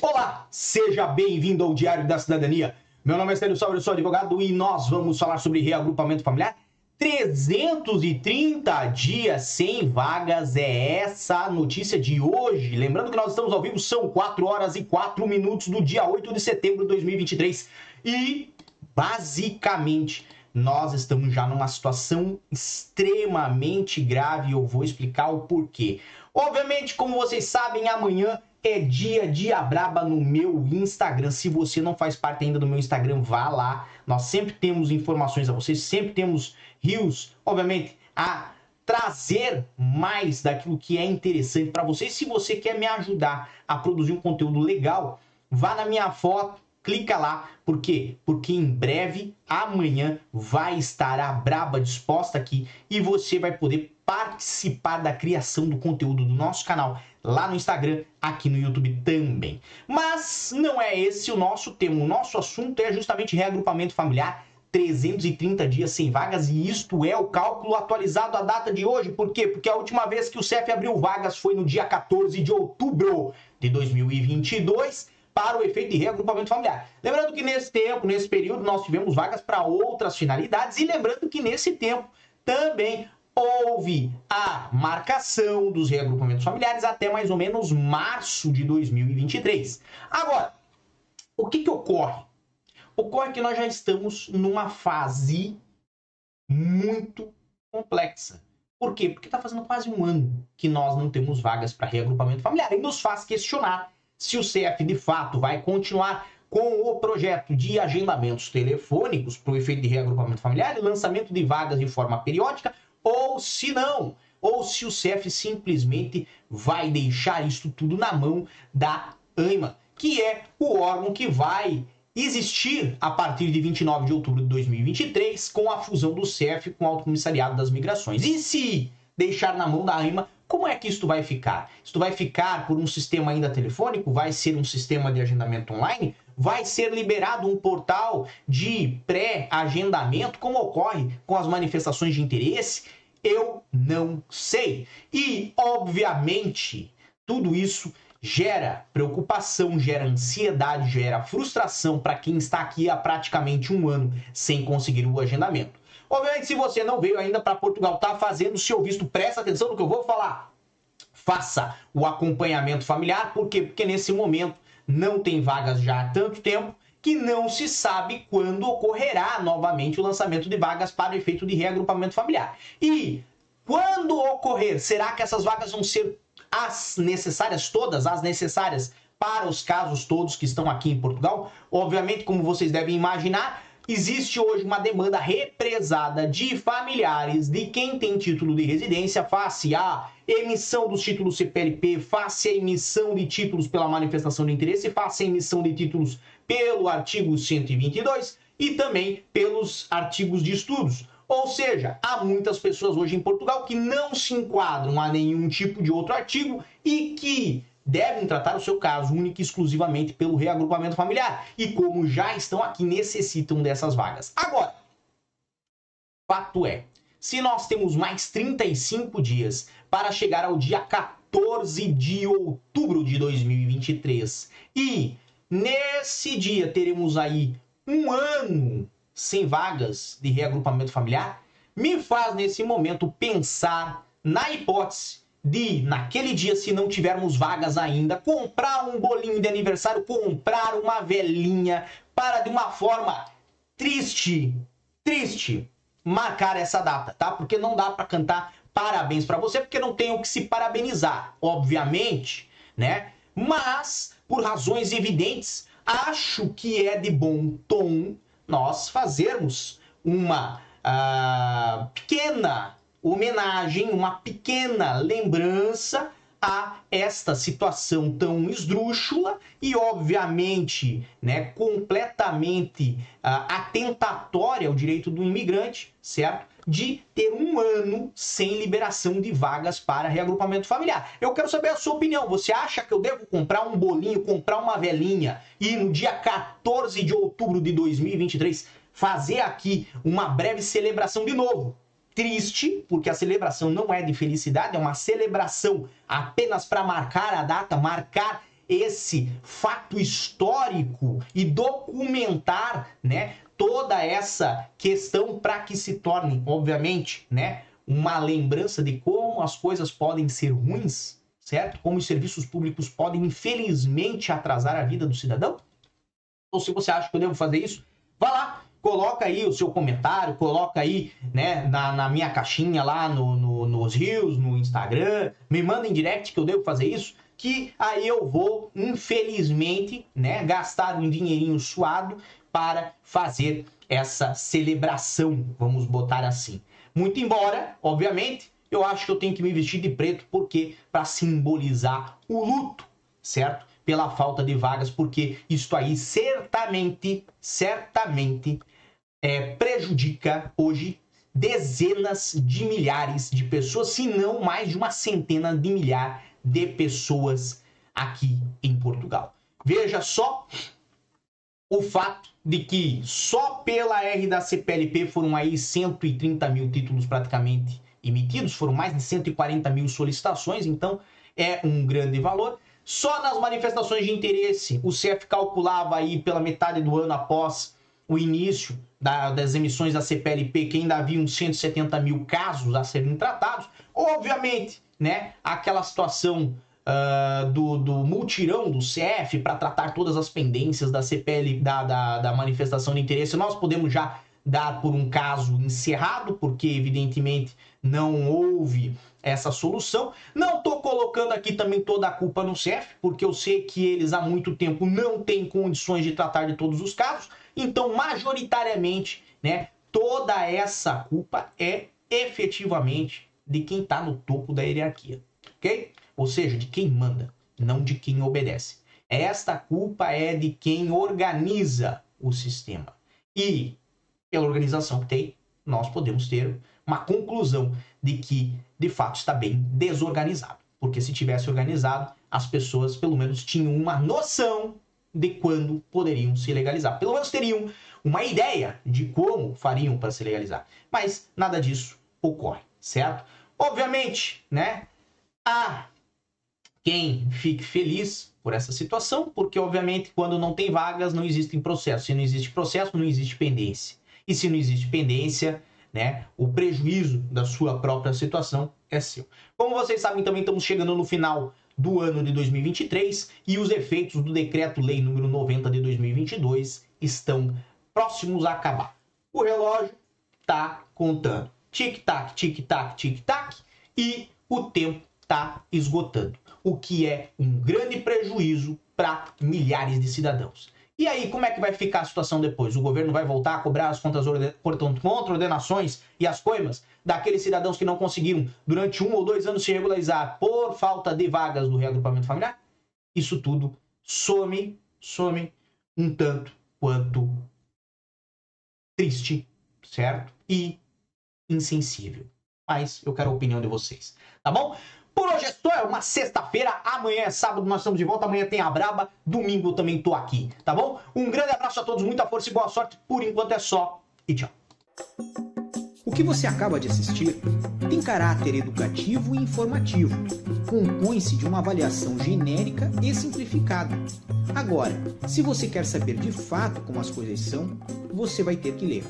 Olá, seja bem-vindo ao Diário da Cidadania. Meu nome é Célio Salve, eu sou advogado e nós vamos falar sobre reagrupamento familiar. 330 dias sem vagas é essa notícia de hoje. Lembrando que nós estamos ao vivo, são 4 horas e 4 minutos do dia 8 de setembro de 2023 e basicamente nós estamos já numa situação extremamente grave e eu vou explicar o porquê. Obviamente, como vocês sabem, amanhã é dia de Abraba no meu Instagram. Se você não faz parte ainda do meu Instagram, vá lá. Nós sempre temos informações a vocês, sempre temos rios, obviamente, a trazer mais daquilo que é interessante para vocês. Se você quer me ajudar a produzir um conteúdo legal, vá na minha foto, clica lá. Por quê? Porque em breve, amanhã, vai estar a Braba disposta aqui e você vai poder participar da criação do conteúdo do nosso canal lá no Instagram, aqui no YouTube também. Mas não é esse o nosso tema. O nosso assunto é justamente reagrupamento familiar. 330 dias sem vagas e isto é o cálculo atualizado à data de hoje. Por quê? Porque a última vez que o CEF abriu vagas foi no dia 14 de outubro de 2022 para o efeito de reagrupamento familiar. Lembrando que nesse tempo, nesse período, nós tivemos vagas para outras finalidades e lembrando que nesse tempo também houve a marcação dos reagrupamentos familiares até mais ou menos março de 2023. Agora, o que, que ocorre? Ocorre que nós já estamos numa fase muito complexa. Por quê? Porque está fazendo quase um ano que nós não temos vagas para reagrupamento familiar e nos faz questionar se o CF de fato vai continuar com o projeto de agendamentos telefônicos para o efeito de reagrupamento familiar e lançamento de vagas de forma periódica ou se não, ou se o CEF simplesmente vai deixar isso tudo na mão da AIMA, que é o órgão que vai existir a partir de 29 de outubro de 2023 com a fusão do CEF com o Alto Comissariado das Migrações. E se deixar na mão da AIMA, como é que isto vai ficar? Isto vai ficar por um sistema ainda telefônico? Vai ser um sistema de agendamento online? Vai ser liberado um portal de pré-agendamento, como ocorre com as manifestações de interesse? Eu não sei. E, obviamente, tudo isso gera preocupação, gera ansiedade, gera frustração para quem está aqui há praticamente um ano sem conseguir o agendamento. Obviamente, se você não veio ainda para Portugal, está fazendo o seu visto, presta atenção no que eu vou falar. Faça o acompanhamento familiar, por quê? Porque nesse momento não tem vagas já há tanto tempo que não se sabe quando ocorrerá novamente o lançamento de vagas para o efeito de reagrupamento familiar. E quando ocorrer, será que essas vagas vão ser as necessárias todas, as necessárias para os casos todos que estão aqui em Portugal? Obviamente, como vocês devem imaginar, existe hoje uma demanda represada de familiares de quem tem título de residência face à emissão dos títulos CPLP, face à emissão de títulos pela manifestação de interesse, face à emissão de títulos pelo artigo 122 e também pelos artigos de estudos. Ou seja, há muitas pessoas hoje em Portugal que não se enquadram a nenhum tipo de outro artigo e que devem tratar o seu caso único e exclusivamente pelo reagrupamento familiar. E como já estão aqui, necessitam dessas vagas. Agora, fato é, se nós temos mais 35 dias para chegar ao dia 14 de outubro de 2023 e nesse dia teremos aí um ano sem vagas de reagrupamento familiar, me faz nesse momento pensar na hipótese de, naquele dia, se não tivermos vagas ainda, comprar um bolinho de aniversário, comprar uma velhinha para de uma forma triste, triste, marcar essa data, tá? Porque não dá para cantar parabéns para você, porque não tem o que se parabenizar, obviamente, né? Mas, por razões evidentes, acho que é de bom tom nós fazermos uma uh, pequena homenagem, uma pequena lembrança a esta situação tão esdrúxula e, obviamente, né, completamente uh, atentatória ao direito do imigrante, certo? De ter um ano sem liberação de vagas para reagrupamento familiar. Eu quero saber a sua opinião. Você acha que eu devo comprar um bolinho, comprar uma velhinha e no dia 14 de outubro de 2023 fazer aqui uma breve celebração de novo? Triste, porque a celebração não é de felicidade, é uma celebração apenas para marcar a data, marcar esse fato histórico e documentar, né, toda essa questão para que se torne, obviamente, né, uma lembrança de como as coisas podem ser ruins, certo? Como os serviços públicos podem, infelizmente, atrasar a vida do cidadão? Ou se você acha que eu devo fazer isso, vá lá, coloca aí o seu comentário, coloca aí né, na, na minha caixinha lá no, no, nos rios, no Instagram, me manda em direct que eu devo fazer isso, que aí eu vou, infelizmente, né, gastar um dinheirinho suado para fazer essa celebração, vamos botar assim. Muito embora, obviamente, eu acho que eu tenho que me vestir de preto porque para simbolizar o luto, certo? Pela falta de vagas, porque isso aí certamente, certamente é, prejudica hoje dezenas de milhares de pessoas, se não mais de uma centena de milhar de pessoas aqui em Portugal. Veja só o fato de que só pela R da CPLP foram aí 130 mil títulos praticamente emitidos, foram mais de 140 mil solicitações, então é um grande valor. Só nas manifestações de interesse, o CF calculava aí pela metade do ano após o início da, das emissões da CPLP que ainda havia uns 170 mil casos a serem tratados. Obviamente, né, aquela situação uh, do, do multirão do CF para tratar todas as pendências da CPL, da, da, da manifestação de interesse, nós podemos já dar por um caso encerrado, porque evidentemente não houve essa solução. Não estou colocando aqui também toda a culpa no CF, porque eu sei que eles há muito tempo não têm condições de tratar de todos os casos. Então, majoritariamente, né, toda essa culpa é efetivamente de quem está no topo da hierarquia, ok? ou seja, de quem manda, não de quem obedece. Esta culpa é de quem organiza o sistema. E, pela organização que tem, nós podemos ter uma conclusão de que, de fato, está bem desorganizado. Porque se tivesse organizado, as pessoas, pelo menos, tinham uma noção de quando poderiam se legalizar. Pelo menos teriam uma ideia de como fariam para se legalizar. Mas nada disso ocorre, certo? Obviamente, né? Há quem fique feliz por essa situação, porque obviamente quando não tem vagas não existem processos. Se não existe processo, não existe pendência. E se não existe pendência, né, o prejuízo da sua própria situação é seu. Como vocês sabem, também estamos chegando no final do ano de 2023 e os efeitos do decreto-lei número 90 de 2022 estão próximos a acabar. O relógio está contando. Tic-tac, tic-tac, tic-tac e o tempo está esgotando o que é um grande prejuízo para milhares de cidadãos. E aí, como é que vai ficar a situação depois? O governo vai voltar a cobrar as contas contra-ordenações e as coimas daqueles cidadãos que não conseguiram, durante um ou dois anos, se regularizar por falta de vagas do reagrupamento familiar? Isso tudo some, some um tanto quanto triste, certo? E insensível. Mas eu quero a opinião de vocês, tá bom? Por hoje é só, é uma sexta-feira, amanhã é sábado, nós estamos de volta, amanhã tem a Braba, domingo eu também tô aqui, tá bom? Um grande abraço a todos, muita força e boa sorte, por enquanto é só e tchau. O que você acaba de assistir tem caráter educativo e informativo. Compõe-se de uma avaliação genérica e simplificada. Agora, se você quer saber de fato como as coisas são, você vai ter que ler.